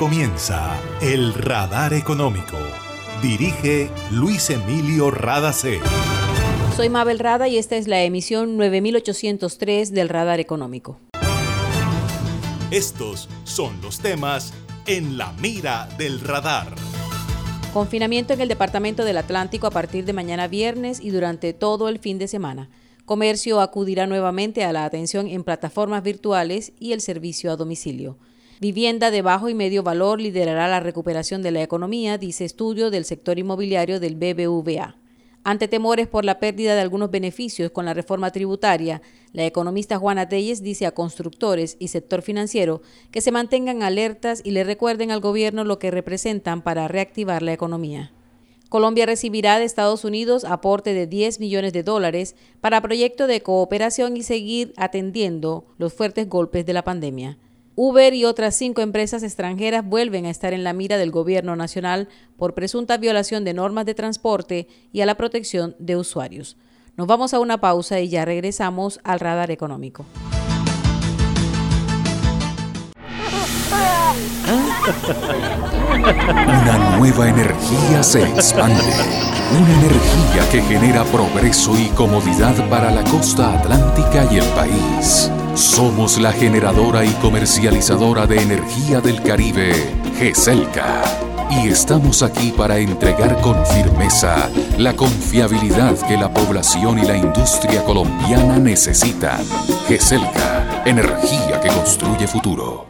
comienza El Radar Económico. Dirige Luis Emilio Radacé. Soy Mabel Rada y esta es la emisión 9803 del Radar Económico. Estos son los temas en la mira del radar. Confinamiento en el Departamento del Atlántico a partir de mañana viernes y durante todo el fin de semana. Comercio acudirá nuevamente a la atención en plataformas virtuales y el servicio a domicilio. Vivienda de bajo y medio valor liderará la recuperación de la economía, dice estudio del sector inmobiliario del BBVA. Ante temores por la pérdida de algunos beneficios con la reforma tributaria, la economista Juana Telles dice a constructores y sector financiero que se mantengan alertas y le recuerden al gobierno lo que representan para reactivar la economía. Colombia recibirá de Estados Unidos aporte de 10 millones de dólares para proyecto de cooperación y seguir atendiendo los fuertes golpes de la pandemia. Uber y otras cinco empresas extranjeras vuelven a estar en la mira del gobierno nacional por presunta violación de normas de transporte y a la protección de usuarios. Nos vamos a una pausa y ya regresamos al radar económico. Una nueva energía se expande. Una energía que genera progreso y comodidad para la costa atlántica y el país. Somos la generadora y comercializadora de energía del Caribe, GESELCA. Y estamos aquí para entregar con firmeza la confiabilidad que la población y la industria colombiana necesitan. GESELCA, energía que construye futuro.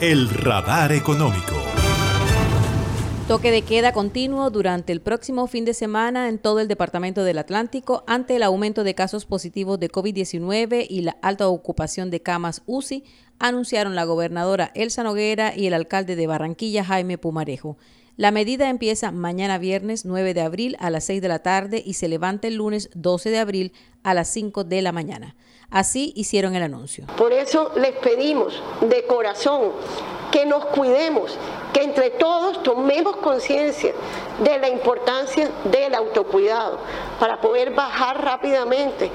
el radar económico. Toque de queda continuo durante el próximo fin de semana en todo el departamento del Atlántico ante el aumento de casos positivos de COVID-19 y la alta ocupación de camas UCI, anunciaron la gobernadora Elsa Noguera y el alcalde de Barranquilla Jaime Pumarejo. La medida empieza mañana viernes 9 de abril a las 6 de la tarde y se levanta el lunes 12 de abril a las 5 de la mañana. Así hicieron el anuncio. Por eso les pedimos de corazón que nos cuidemos, que entre todos tomemos conciencia de la importancia del autocuidado para poder bajar rápidamente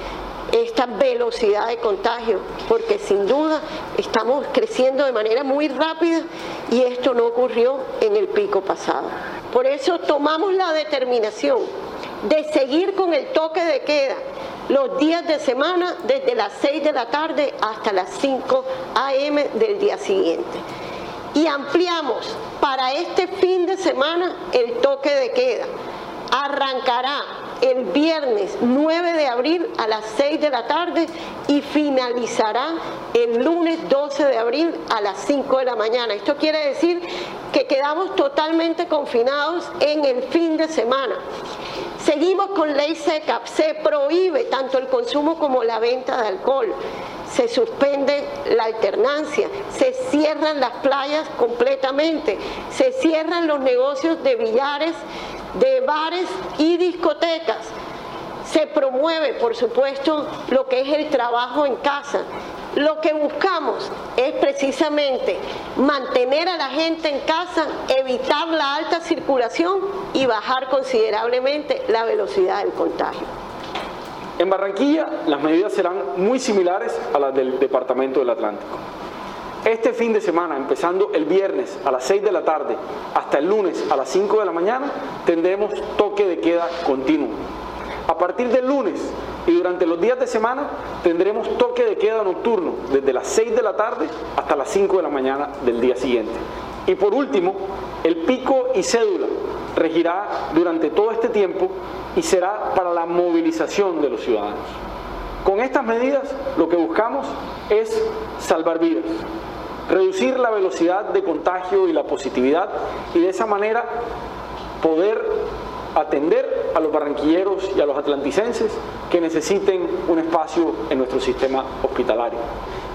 esta velocidad de contagio, porque sin duda estamos creciendo de manera muy rápida y esto no ocurrió en el pico pasado. Por eso tomamos la determinación de seguir con el toque de queda los días de semana desde las 6 de la tarde hasta las 5 a.m. del día siguiente. Y ampliamos para este fin de semana el toque de queda. Arrancará el viernes 9 de abril a las 6 de la tarde y finalizará el lunes 12 de abril a las 5 de la mañana. Esto quiere decir que quedamos totalmente confinados en el fin de semana. Seguimos con ley seca, se prohíbe tanto el consumo como la venta de alcohol, se suspende la alternancia, se cierran las playas completamente, se cierran los negocios de billares, de bares y discotecas. Se promueve, por supuesto, lo que es el trabajo en casa. Lo que buscamos es precisamente mantener a la gente en casa, evitar la alta circulación y bajar considerablemente la velocidad del contagio. En Barranquilla las medidas serán muy similares a las del Departamento del Atlántico. Este fin de semana, empezando el viernes a las 6 de la tarde hasta el lunes a las 5 de la mañana, tendremos toque de queda continuo. A partir del lunes y durante los días de semana tendremos toque de queda nocturno desde las 6 de la tarde hasta las 5 de la mañana del día siguiente. Y por último, el pico y cédula regirá durante todo este tiempo y será para la movilización de los ciudadanos. Con estas medidas lo que buscamos es salvar vidas, reducir la velocidad de contagio y la positividad y de esa manera poder atender a los barranquilleros y a los atlanticenses que necesiten un espacio en nuestro sistema hospitalario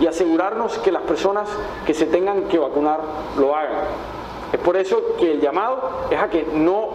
y asegurarnos que las personas que se tengan que vacunar lo hagan. Es por eso que el llamado es a que no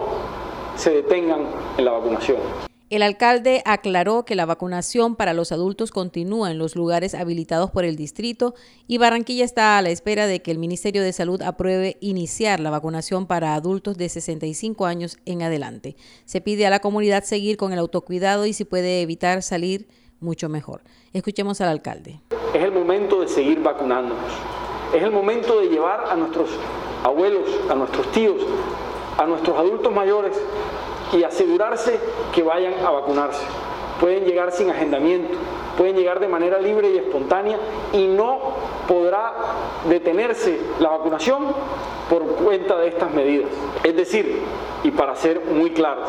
se detengan en la vacunación. El alcalde aclaró que la vacunación para los adultos continúa en los lugares habilitados por el distrito y Barranquilla está a la espera de que el Ministerio de Salud apruebe iniciar la vacunación para adultos de 65 años en adelante. Se pide a la comunidad seguir con el autocuidado y si puede evitar salir, mucho mejor. Escuchemos al alcalde. Es el momento de seguir vacunándonos. Es el momento de llevar a nuestros abuelos, a nuestros tíos, a nuestros adultos mayores y asegurarse que vayan a vacunarse. Pueden llegar sin agendamiento, pueden llegar de manera libre y espontánea y no podrá detenerse la vacunación por cuenta de estas medidas. Es decir, y para ser muy claros,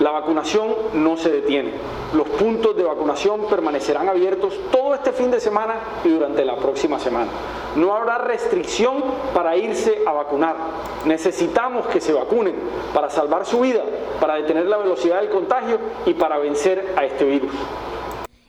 la vacunación no se detiene. Los puntos de vacunación permanecerán abiertos todo este fin de semana y durante la próxima semana. No habrá restricción para irse a vacunar. Necesitamos que se vacunen para salvar su vida, para detener la velocidad del contagio y para vencer a este virus.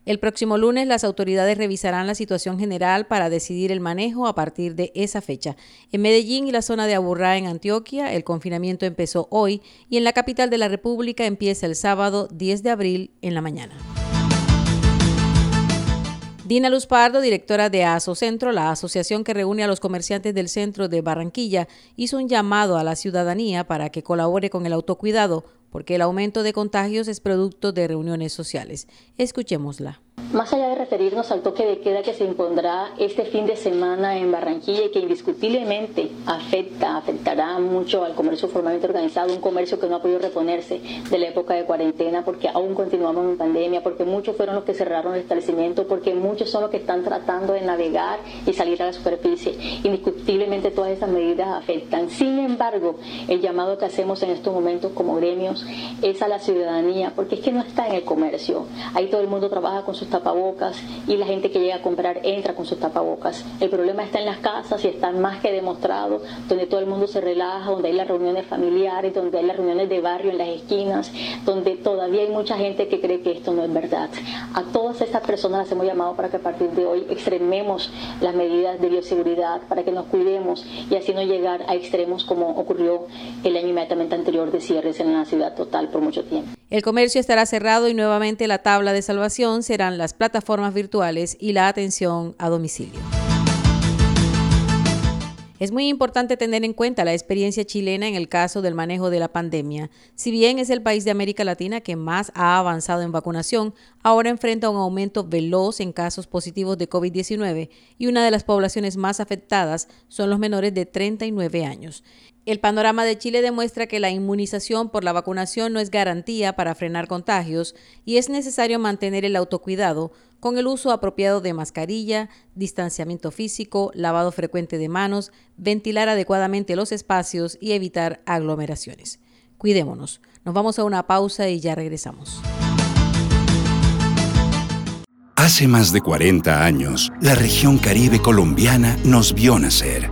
El próximo lunes las autoridades revisarán la situación general para decidir el manejo a partir de esa fecha. En Medellín y la zona de Aburrá en Antioquia, el confinamiento empezó hoy y en la capital de la República empieza el sábado 10 de abril en la mañana. Dina Luz Pardo, directora de ASO Centro, la asociación que reúne a los comerciantes del centro de Barranquilla, hizo un llamado a la ciudadanía para que colabore con el autocuidado, porque el aumento de contagios es producto de reuniones sociales. Escuchémosla. Más allá de referirnos al toque de queda que se impondrá este fin de semana en Barranquilla y que indiscutiblemente afecta, afectará mucho al comercio formalmente organizado, un comercio que no ha podido reponerse de la época de cuarentena porque aún continuamos en pandemia, porque muchos fueron los que cerraron el establecimiento, porque muchos son los que están tratando de navegar y salir a la superficie. Indiscutiblemente todas esas medidas afectan. Sin embargo, el llamado que hacemos en estos momentos como gremios es a la ciudadanía, porque es que no está en el comercio. Ahí todo el mundo trabaja con sus tapabocas y la gente que llega a comprar entra con sus tapabocas. El problema está en las casas y está más que demostrado, donde todo el mundo se relaja, donde hay las reuniones familiares, donde hay las reuniones de barrio en las esquinas, donde todavía hay mucha gente que cree que esto no es verdad. A todas estas personas las hemos llamado para que a partir de hoy extrememos las medidas de bioseguridad, para que nos cuidemos y así no llegar a extremos como ocurrió el año inmediatamente anterior de cierres en la ciudad total por mucho tiempo. El comercio estará cerrado y nuevamente la tabla de salvación serán las plataformas virtuales y la atención a domicilio. Es muy importante tener en cuenta la experiencia chilena en el caso del manejo de la pandemia. Si bien es el país de América Latina que más ha avanzado en vacunación, ahora enfrenta un aumento veloz en casos positivos de COVID-19 y una de las poblaciones más afectadas son los menores de 39 años. El panorama de Chile demuestra que la inmunización por la vacunación no es garantía para frenar contagios y es necesario mantener el autocuidado con el uso apropiado de mascarilla, distanciamiento físico, lavado frecuente de manos, ventilar adecuadamente los espacios y evitar aglomeraciones. Cuidémonos. Nos vamos a una pausa y ya regresamos. Hace más de 40 años, la región caribe colombiana nos vio nacer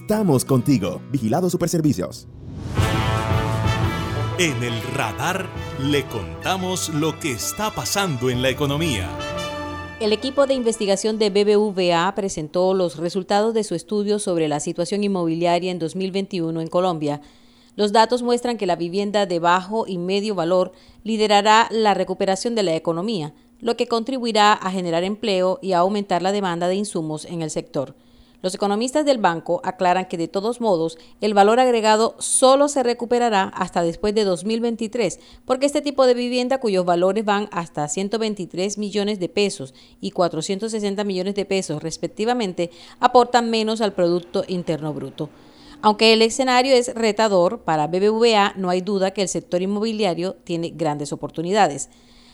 Estamos contigo. Vigilado Superservicios. En el radar le contamos lo que está pasando en la economía. El equipo de investigación de BBVA presentó los resultados de su estudio sobre la situación inmobiliaria en 2021 en Colombia. Los datos muestran que la vivienda de bajo y medio valor liderará la recuperación de la economía, lo que contribuirá a generar empleo y a aumentar la demanda de insumos en el sector. Los economistas del banco aclaran que de todos modos el valor agregado solo se recuperará hasta después de 2023, porque este tipo de vivienda cuyos valores van hasta 123 millones de pesos y 460 millones de pesos respectivamente aportan menos al Producto Interno Bruto. Aunque el escenario es retador, para BBVA no hay duda que el sector inmobiliario tiene grandes oportunidades.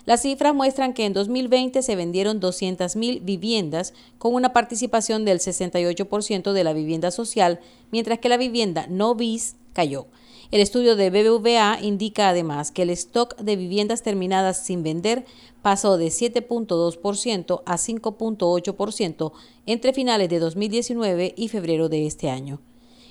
Las cifras muestran que en 2020 se vendieron 200.000 viviendas con una participación del 68% de la vivienda social, mientras que la vivienda no bis cayó. El estudio de BBVA indica además que el stock de viviendas terminadas sin vender pasó de 7.2% a 5.8% entre finales de 2019 y febrero de este año.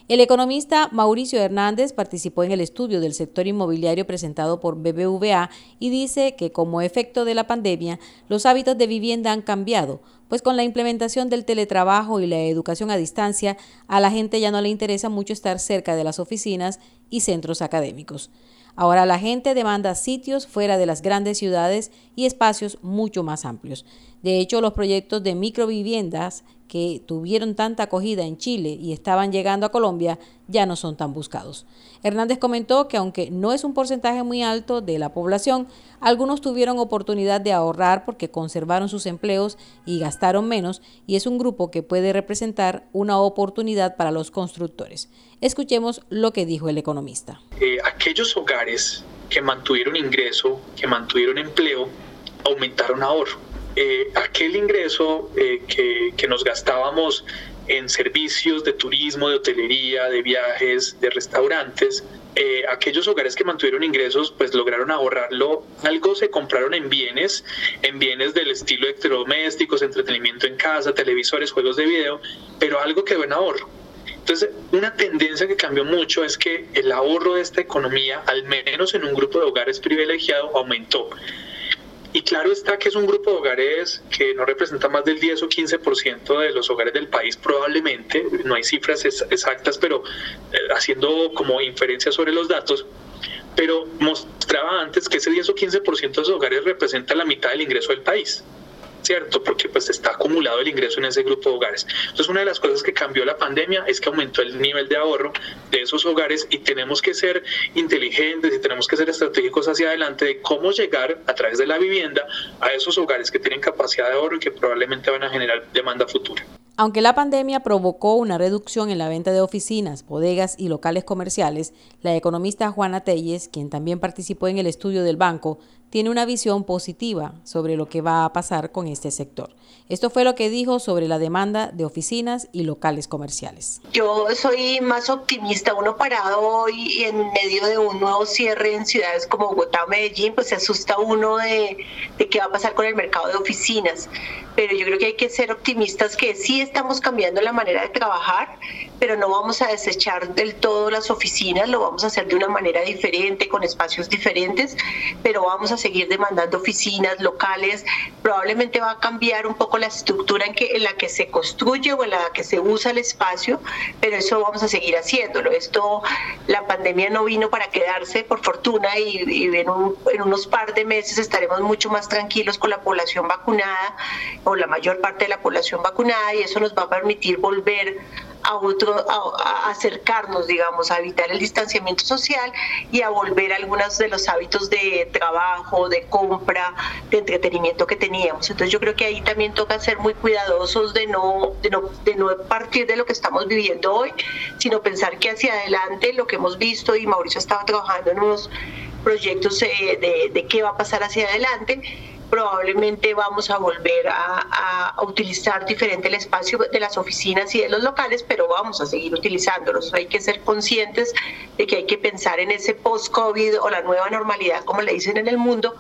El economista Mauricio Hernández participó en el estudio del sector inmobiliario presentado por BBVA y dice que como efecto de la pandemia, los hábitos de vivienda han cambiado, pues con la implementación del teletrabajo y la educación a distancia, a la gente ya no le interesa mucho estar cerca de las oficinas y centros académicos. Ahora la gente demanda sitios fuera de las grandes ciudades y espacios mucho más amplios. De hecho, los proyectos de microviviendas que tuvieron tanta acogida en Chile y estaban llegando a Colombia ya no son tan buscados. Hernández comentó que aunque no es un porcentaje muy alto de la población, algunos tuvieron oportunidad de ahorrar porque conservaron sus empleos y gastaron menos y es un grupo que puede representar una oportunidad para los constructores. Escuchemos lo que dijo el economista. Eh, aquellos hogares que mantuvieron ingreso, que mantuvieron empleo, aumentaron ahorro eh, aquel ingreso eh, que, nos gastábamos en servicios de turismo, de hotelería, de viajes, de restaurantes, eh, aquellos hogares que mantuvieron ingresos pues lograron ahorrarlo, algo se compraron en bienes, en bienes del estilo electrodomésticos, entretenimiento en casa, televisores, juegos de video, pero algo quedó en ahorro. Entonces, una tendencia que cambió mucho es que el ahorro de esta economía, al menos en un grupo de hogares privilegiado, aumentó. Y claro está que es un grupo de hogares que no representa más del 10 o 15% de los hogares del país probablemente, no hay cifras exactas, pero eh, haciendo como inferencia sobre los datos, pero mostraba antes que ese 10 o 15% de esos hogares representa la mitad del ingreso del país. ¿Cierto? Porque pues está acumulado el ingreso en ese grupo de hogares. Entonces una de las cosas que cambió la pandemia es que aumentó el nivel de ahorro de esos hogares y tenemos que ser inteligentes y tenemos que ser estratégicos hacia adelante de cómo llegar a través de la vivienda a esos hogares que tienen capacidad de ahorro y que probablemente van a generar demanda futura. Aunque la pandemia provocó una reducción en la venta de oficinas, bodegas y locales comerciales, la economista Juana Telles, quien también participó en el estudio del banco, tiene una visión positiva sobre lo que va a pasar con este sector. Esto fue lo que dijo sobre la demanda de oficinas y locales comerciales. Yo soy más optimista. Uno parado hoy en medio de un nuevo cierre en ciudades como Bogotá o Medellín, pues se asusta uno de, de qué va a pasar con el mercado de oficinas. Pero yo creo que hay que ser optimistas que sí estamos cambiando la manera de trabajar, pero no vamos a desechar del todo las oficinas, lo vamos a hacer de una manera diferente, con espacios diferentes, pero vamos a seguir demandando oficinas locales. Probablemente va a cambiar un poco la estructura en, que, en la que se construye o en la que se usa el espacio, pero eso vamos a seguir haciéndolo. Esto, la pandemia no vino para quedarse, por fortuna, y, en, en unos par de meses estaremos mucho más tranquilos con la población vacunada o la mayor parte de la población vacunada y eso nos va a permitir volver a, otro, a, acercarnos, digamos, a evitar el distanciamiento social y a volver a algunos de los hábitos de trabajo, de compra, de entretenimiento que teníamos. Entonces yo creo que ahí también toca ser muy cuidadosos de no, de no, de no partir de lo que estamos viviendo hoy, sino pensar que hacia adelante lo que hemos visto y Mauricio estaba trabajando en unos proyectos eh, de, de qué va a pasar hacia adelante probablemente vamos a volver a, utilizar diferente el espacio de las oficinas y de los locales, pero vamos a seguir utilizándolos. Hay que ser conscientes de que hay que pensar en ese post-COVID o la nueva normalidad, como le dicen en el mundo,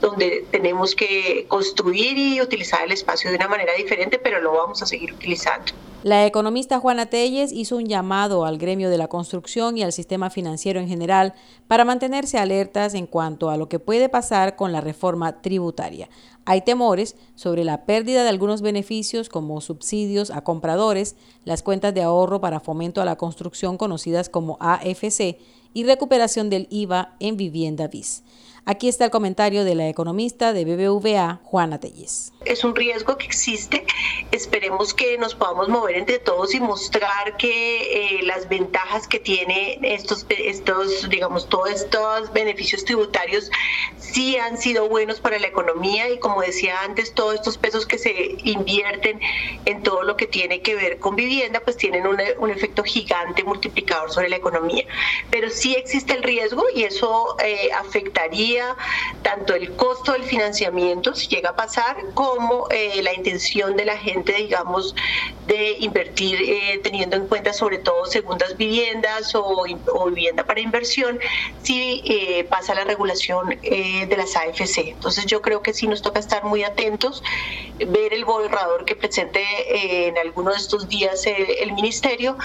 donde tenemos que construir y utilizar el espacio de una manera diferente, pero lo vamos a seguir utilizando. La economista Juana Telles hizo un llamado al gremio de la construcción y al sistema financiero en general para mantenerse alertas en cuanto a lo que puede pasar con la reforma tributaria. Hay temores sobre la pérdida de algunos beneficios como subsidios a compradores, las cuentas de ahorro para fomento a la construcción conocidas como AFC y recuperación del IVA en vivienda BIS. Aquí está el comentario de la economista de BBVA, Juana Telles. Es un riesgo que existe. Esperemos que nos podamos mover entre todos y mostrar que eh, las ventajas que tiene estos, estos, digamos, todos estos beneficios tributarios sí han sido buenos para la economía y como decía antes, todos estos pesos que se invierten en todo lo que tiene que ver con vivienda, pues tienen un, un efecto gigante multiplicador sobre la economía. Pero sí existe el riesgo y eso eh, afectaría 안. Tanto el costo del financiamiento, si llega a pasar, como eh, la intención de la gente, digamos, de invertir eh, teniendo en cuenta sobre todo segundas viviendas o, vivienda para inversión, si eh, pasa la regulación de las AFC. Entonces yo creo que sí nos toca estar muy atentos, ver el borrador que presente en alguno de estos días el ministerio,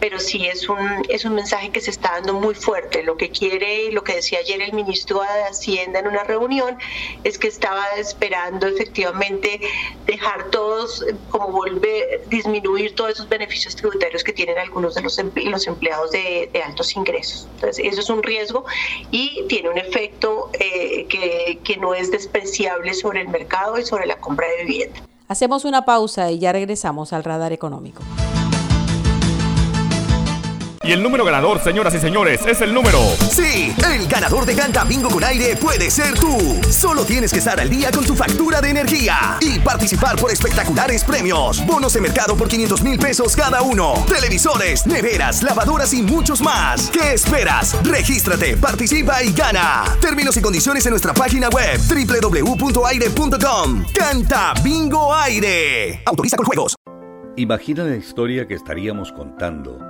pero sí es un, es un mensaje que se está dando muy fuerte. Lo que quiere, lo que decía ayer el ministro de Hacienda en una reunión, es que estaba esperando efectivamente dejar todos, como volver, disminuir todos esos beneficios tributarios que tienen algunos de los, los empleados de, altos ingresos. Entonces, eso es un riesgo y tiene un efecto eh, que, que no es despreciable sobre el mercado y sobre la compra de vivienda. Hacemos una pausa y ya regresamos al radar económico. Y el número ganador, señoras y señores, es el número. Sí, el ganador de Canta Bingo con aire puede ser tú. Solo tienes que estar al día con tu factura de energía y participar por espectaculares premios. Bonos de mercado por 500 mil pesos cada uno. Televisores, neveras, lavadoras y muchos más. ¿Qué esperas? Regístrate, participa y gana. Términos y condiciones en nuestra página web www.aire.com. Canta Bingo Aire. Autoriza con juegos. Imagina la historia que estaríamos contando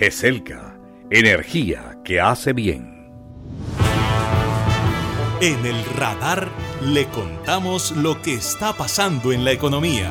GESELCA, energía que hace bien. En el radar le contamos lo que está pasando en la economía.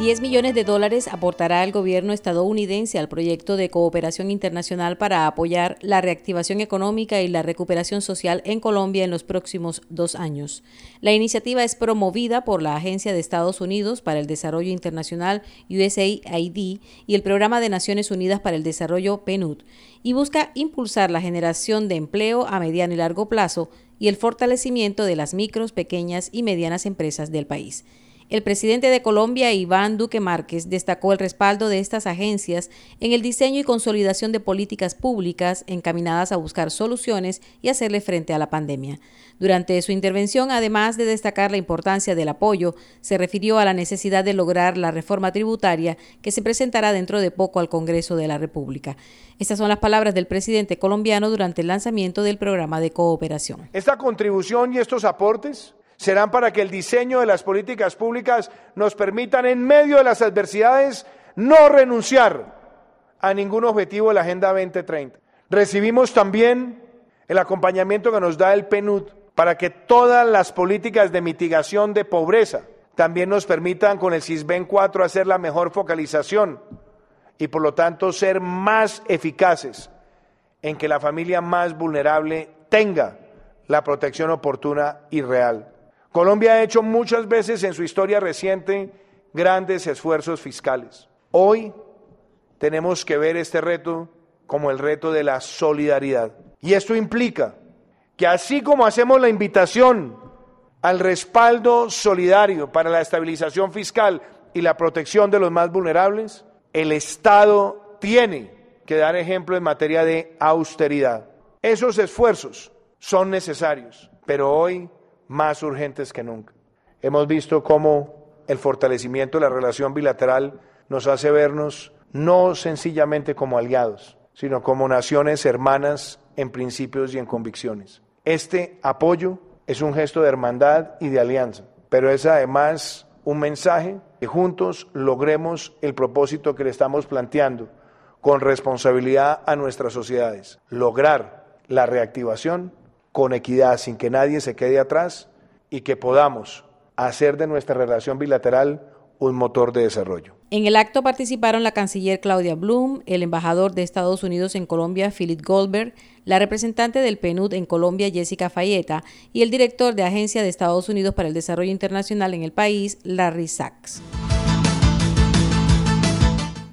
10 millones de dólares aportará el gobierno estadounidense al proyecto de cooperación internacional para apoyar la reactivación económica y la recuperación social en Colombia en los próximos dos años. La iniciativa es promovida por la Agencia de Estados Unidos para el Desarrollo Internacional USAID y el Programa de Naciones Unidas para el Desarrollo PNUD y busca impulsar la generación de empleo a mediano y largo plazo y el fortalecimiento de las micros, pequeñas y medianas empresas del país. El presidente de Colombia, Iván Duque Márquez, destacó el respaldo de estas agencias en el diseño y consolidación de políticas públicas encaminadas a buscar soluciones y hacerle frente a la pandemia. Durante su intervención, además de destacar la importancia del apoyo, se refirió a la necesidad de lograr la reforma tributaria que se presentará dentro de poco al Congreso de la República. Estas son las palabras del presidente colombiano durante el lanzamiento del programa de cooperación. Esta contribución y estos aportes serán para que el diseño de las políticas públicas nos permitan en medio de las adversidades no renunciar a ningún objetivo de la Agenda 2030. Recibimos también el acompañamiento que nos da el PNUD para que todas las políticas de mitigación de pobreza también nos permitan con el CISBEN 4 hacer la mejor focalización y por lo tanto ser más eficaces en que la familia más vulnerable tenga la protección oportuna y real. Colombia ha hecho muchas veces en su historia reciente grandes esfuerzos fiscales. Hoy tenemos que ver este reto como el reto de la solidaridad. Y esto implica que así como hacemos la invitación al respaldo solidario para la estabilización fiscal y la protección de los más vulnerables, el Estado tiene que dar ejemplo en materia de austeridad. Esos esfuerzos son necesarios, pero hoy más urgentes que nunca. Hemos visto cómo el fortalecimiento de la relación bilateral nos hace vernos no sencillamente como aliados, sino como naciones hermanas en principios y en convicciones. Este apoyo es un gesto de hermandad y de alianza, pero es además un mensaje que juntos logremos el propósito que le estamos planteando con responsabilidad a nuestras sociedades, lograr la reactivación con equidad, sin que nadie se quede atrás y que podamos hacer de nuestra relación bilateral un motor de desarrollo. En el acto participaron la canciller Claudia Blum, el embajador de Estados Unidos en Colombia Philip Goldberg, la representante del PNUD en Colombia Jessica Fayeta y el director de Agencia de Estados Unidos para el Desarrollo Internacional en el país Larry Sachs.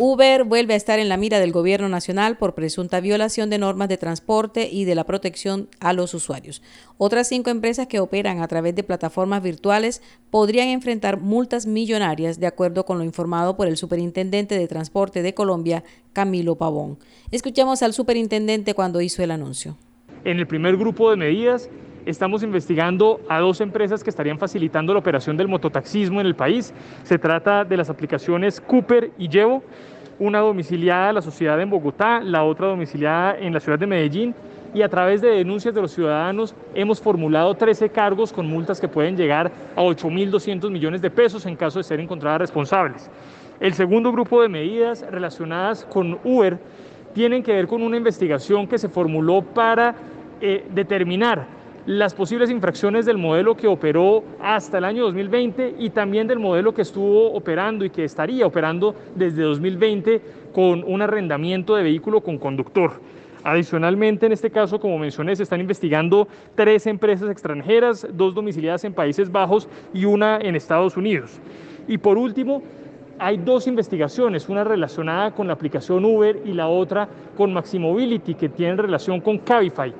Uber vuelve a estar en la mira del gobierno nacional por presunta violación de normas de transporte y de la protección a los usuarios. Otras cinco empresas que operan a través de plataformas virtuales podrían enfrentar multas millonarias, de acuerdo con lo informado por el superintendente de transporte de Colombia, Camilo Pavón. Escuchamos al superintendente cuando hizo el anuncio. En el primer grupo de medidas estamos investigando a dos empresas que estarían facilitando la operación del mototaxismo en el país. Se trata de las aplicaciones Cooper y Llevo una domiciliada a la sociedad en Bogotá, la otra domiciliada en la ciudad de Medellín y a través de denuncias de los ciudadanos hemos formulado 13 cargos con multas que pueden llegar a 8.200 millones de pesos en caso de ser encontradas responsables. El segundo grupo de medidas relacionadas con Uber tienen que ver con una investigación que se formuló para eh, determinar las posibles infracciones del modelo que operó hasta el año 2020 y también del modelo que estuvo operando y que estaría operando desde 2020 con un arrendamiento de vehículo con conductor. Adicionalmente, en este caso, como mencioné, se están investigando tres empresas extranjeras, dos domiciliadas en Países Bajos y una en Estados Unidos. Y por último, hay dos investigaciones, una relacionada con la aplicación Uber y la otra con Maximobility, que tienen relación con Cabify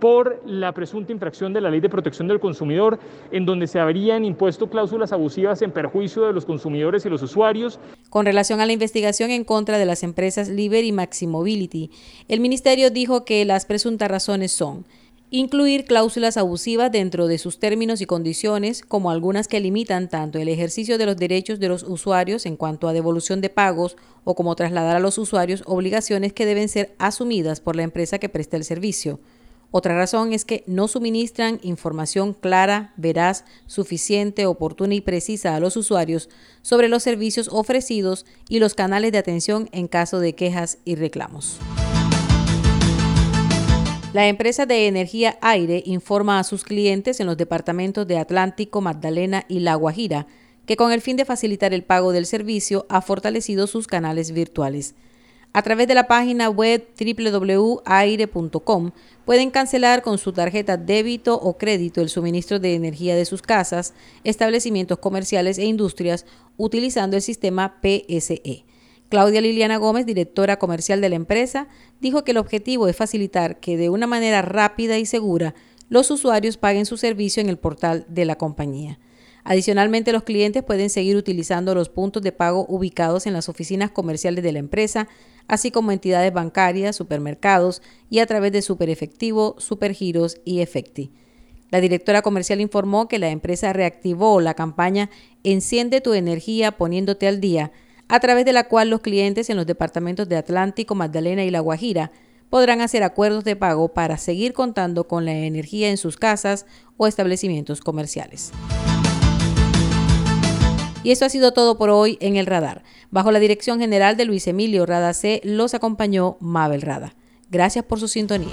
por la presunta infracción de la Ley de Protección del Consumidor, en donde se habrían impuesto cláusulas abusivas en perjuicio de los consumidores y los usuarios. Con relación a la investigación en contra de las empresas Liber y Maximobility, el Ministerio dijo que las presuntas razones son incluir cláusulas abusivas dentro de sus términos y condiciones, como algunas que limitan tanto el ejercicio de los derechos de los usuarios en cuanto a devolución de pagos o como trasladar a los usuarios obligaciones que deben ser asumidas por la empresa que presta el servicio. Otra razón es que no suministran información clara, veraz, suficiente, oportuna y precisa a los usuarios sobre los servicios ofrecidos y los canales de atención en caso de quejas y reclamos. La empresa de energía Aire informa a sus clientes en los departamentos de Atlántico, Magdalena y La Guajira que con el fin de facilitar el pago del servicio ha fortalecido sus canales virtuales. A través de la página web www.aire.com pueden cancelar con su tarjeta débito o crédito el suministro de energía de sus casas, establecimientos comerciales e industrias utilizando el sistema PSE. Claudia Liliana Gómez, directora comercial de la empresa, dijo que el objetivo es facilitar que de una manera rápida y segura los usuarios paguen su servicio en el portal de la compañía. Adicionalmente, los clientes pueden seguir utilizando los puntos de pago ubicados en las oficinas comerciales de la empresa, así como entidades bancarias, supermercados y a través de Superefectivo, Supergiros y Efecti. La directora comercial informó que la empresa reactivó la campaña Enciende tu energía poniéndote al día, a través de la cual los clientes en los departamentos de Atlántico, Magdalena y La Guajira podrán hacer acuerdos de pago para seguir contando con la energía en sus casas o establecimientos comerciales. Y eso ha sido todo por hoy en el radar. Bajo la dirección general de Luis Emilio Rada C, los acompañó Mabel Rada. Gracias por su sintonía.